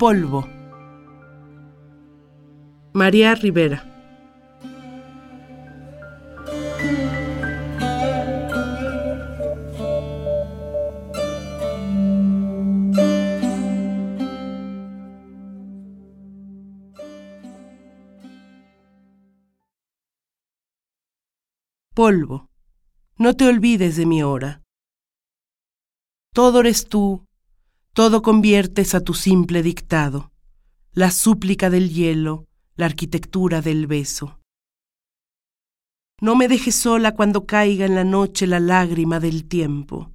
Polvo. María Rivera. Polvo, no te olvides de mi hora. Todo eres tú, todo conviertes a tu simple dictado, la súplica del hielo, la arquitectura del beso. No me dejes sola cuando caiga en la noche la lágrima del tiempo.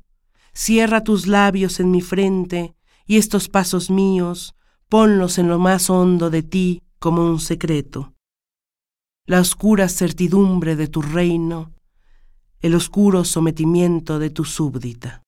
Cierra tus labios en mi frente y estos pasos míos, ponlos en lo más hondo de ti como un secreto la oscura certidumbre de tu reino, el oscuro sometimiento de tu súbdita.